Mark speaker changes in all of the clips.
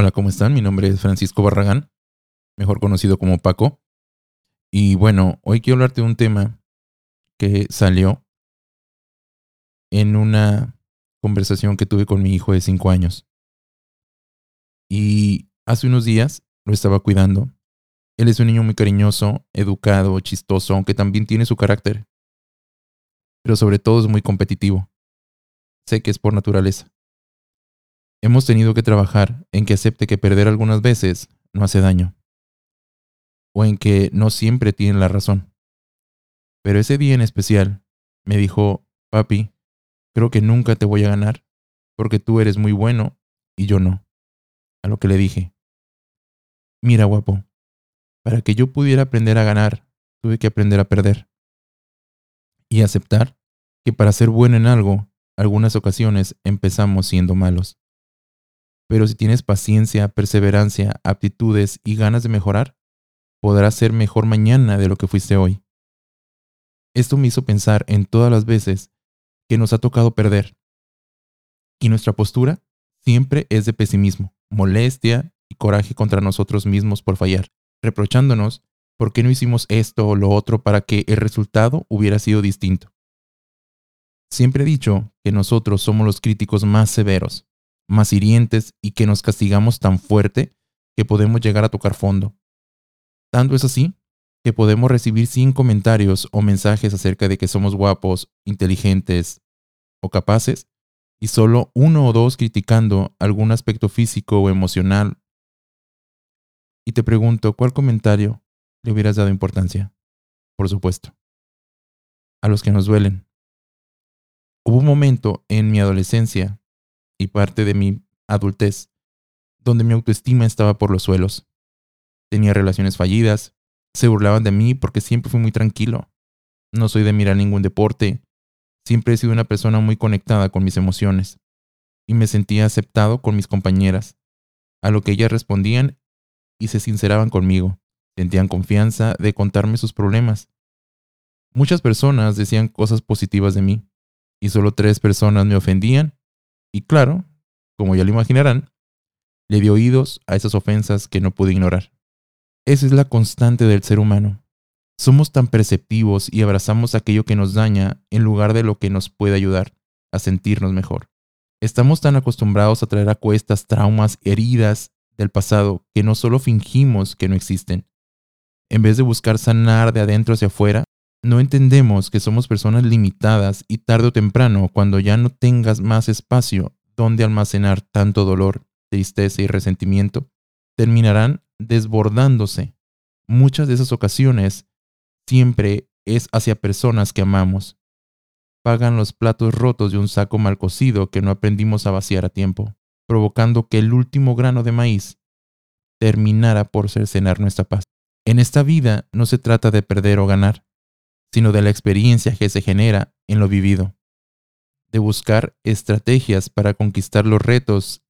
Speaker 1: Hola, ¿cómo están? Mi nombre es Francisco Barragán, mejor conocido como Paco. Y bueno, hoy quiero hablarte de un tema que salió en una conversación que tuve con mi hijo de 5 años. Y hace unos días lo estaba cuidando. Él es un niño muy cariñoso, educado, chistoso, aunque también tiene su carácter. Pero sobre todo es muy competitivo. Sé que es por naturaleza. Hemos tenido que trabajar en que acepte que perder algunas veces no hace daño. O en que no siempre tiene la razón. Pero ese día en especial me dijo, papi, creo que nunca te voy a ganar, porque tú eres muy bueno y yo no. A lo que le dije, mira guapo, para que yo pudiera aprender a ganar, tuve que aprender a perder. Y aceptar que para ser bueno en algo, algunas ocasiones empezamos siendo malos. Pero si tienes paciencia, perseverancia, aptitudes y ganas de mejorar, podrás ser mejor mañana de lo que fuiste hoy. Esto me hizo pensar en todas las veces que nos ha tocado perder. Y nuestra postura siempre es de pesimismo, molestia y coraje contra nosotros mismos por fallar, reprochándonos por qué no hicimos esto o lo otro para que el resultado hubiera sido distinto. Siempre he dicho que nosotros somos los críticos más severos, más hirientes y que nos castigamos tan fuerte que podemos llegar a tocar fondo. Tanto es así que podemos recibir 100 comentarios o mensajes acerca de que somos guapos, inteligentes o capaces, y solo uno o dos criticando algún aspecto físico o emocional. Y te pregunto, ¿cuál comentario le hubieras dado importancia? Por supuesto. A los que nos duelen. Hubo un momento en mi adolescencia y parte de mi adultez, donde mi autoestima estaba por los suelos. Tenía relaciones fallidas, se burlaban de mí porque siempre fui muy tranquilo. No soy de mirar ningún deporte, siempre he sido una persona muy conectada con mis emociones, y me sentía aceptado con mis compañeras, a lo que ellas respondían y se sinceraban conmigo, sentían confianza de contarme sus problemas. Muchas personas decían cosas positivas de mí, y solo tres personas me ofendían y claro, como ya lo imaginarán, le dio oídos a esas ofensas que no pude ignorar. Esa es la constante del ser humano. Somos tan perceptivos y abrazamos aquello que nos daña en lugar de lo que nos puede ayudar a sentirnos mejor. Estamos tan acostumbrados a traer a cuestas traumas, heridas del pasado, que no solo fingimos que no existen. En vez de buscar sanar de adentro hacia afuera, no entendemos que somos personas limitadas y tarde o temprano, cuando ya no tengas más espacio donde almacenar tanto dolor, tristeza y resentimiento, terminarán desbordándose. Muchas de esas ocasiones siempre es hacia personas que amamos. Pagan los platos rotos de un saco mal cocido que no aprendimos a vaciar a tiempo, provocando que el último grano de maíz terminara por cercenar nuestra paz. En esta vida no se trata de perder o ganar, sino de la experiencia que se genera en lo vivido, de buscar estrategias para conquistar los retos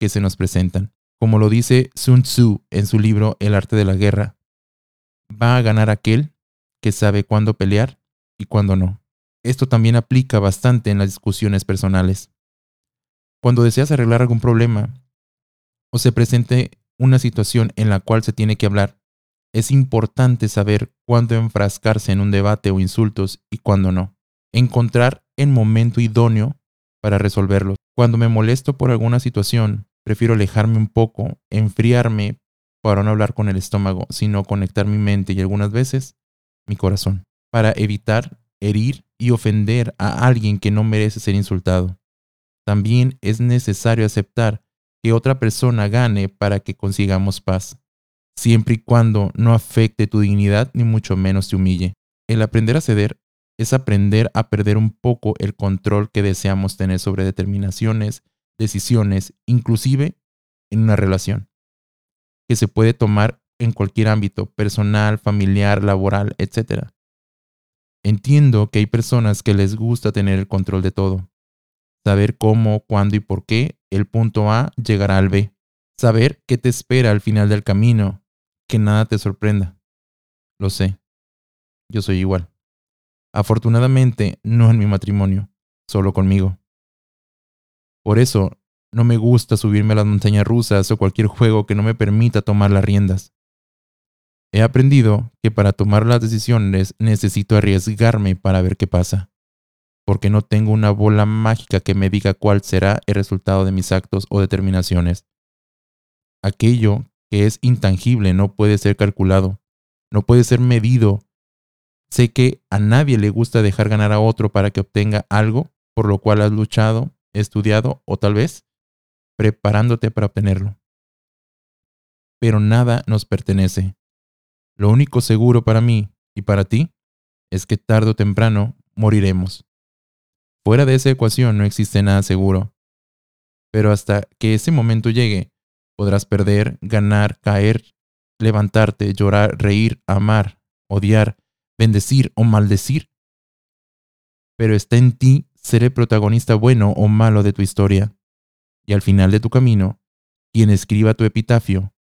Speaker 1: que se nos presentan. Como lo dice Sun Tzu en su libro El arte de la guerra, va a ganar aquel que sabe cuándo pelear y cuándo no. Esto también aplica bastante en las discusiones personales. Cuando deseas arreglar algún problema o se presente una situación en la cual se tiene que hablar, es importante saber cuándo enfrascarse en un debate o insultos y cuándo no. Encontrar el momento idóneo para resolverlos. Cuando me molesto por alguna situación, prefiero alejarme un poco, enfriarme para no hablar con el estómago, sino conectar mi mente y algunas veces mi corazón, para evitar herir y ofender a alguien que no merece ser insultado. También es necesario aceptar que otra persona gane para que consigamos paz siempre y cuando no afecte tu dignidad ni mucho menos te humille. El aprender a ceder es aprender a perder un poco el control que deseamos tener sobre determinaciones, decisiones, inclusive en una relación, que se puede tomar en cualquier ámbito, personal, familiar, laboral, etc. Entiendo que hay personas que les gusta tener el control de todo, saber cómo, cuándo y por qué el punto A llegará al B, saber qué te espera al final del camino que nada te sorprenda. Lo sé. Yo soy igual. Afortunadamente, no en mi matrimonio, solo conmigo. Por eso, No me gusta subirme a las montañas rusas o cualquier juego que no me permita tomar las riendas. He aprendido que para tomar las decisiones necesito arriesgarme para ver qué pasa, porque no tengo una bola mágica que me diga cuál será el resultado de mis actos o determinaciones. Aquello que es intangible no puede ser calculado, no puede ser medido. Sé que a nadie le gusta dejar ganar a otro para que obtenga algo por lo cual has luchado, estudiado o tal vez preparándote para obtenerlo. Pero nada nos pertenece. Lo único seguro para mí y para ti es que tarde o temprano moriremos. Fuera de esa ecuación no existe nada seguro. Pero hasta que ese momento llegue, podrás perder, ganar, caer, levantarte, llorar, reír, amar, odiar, bendecir o maldecir. Pero está en ti ser el protagonista bueno o malo de tu historia. Y al final de tu camino, quien escriba tu epitafio,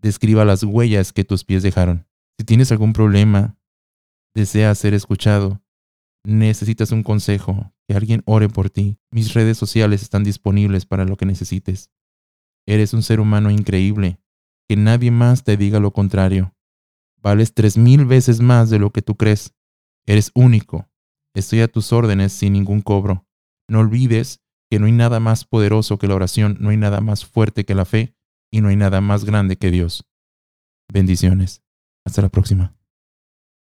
Speaker 1: describa las huellas que tus pies dejaron. Si tienes algún problema, deseas ser escuchado, necesitas un consejo, que alguien ore por ti, mis redes sociales están disponibles para lo que necesites. Eres un ser humano increíble, que nadie más te diga lo contrario. Vales tres mil veces más de lo que tú crees. Eres único. Estoy a tus órdenes sin ningún cobro. No olvides que no hay nada más poderoso que la oración, no hay nada más fuerte que la fe y no hay nada más grande que Dios. Bendiciones. Hasta la próxima.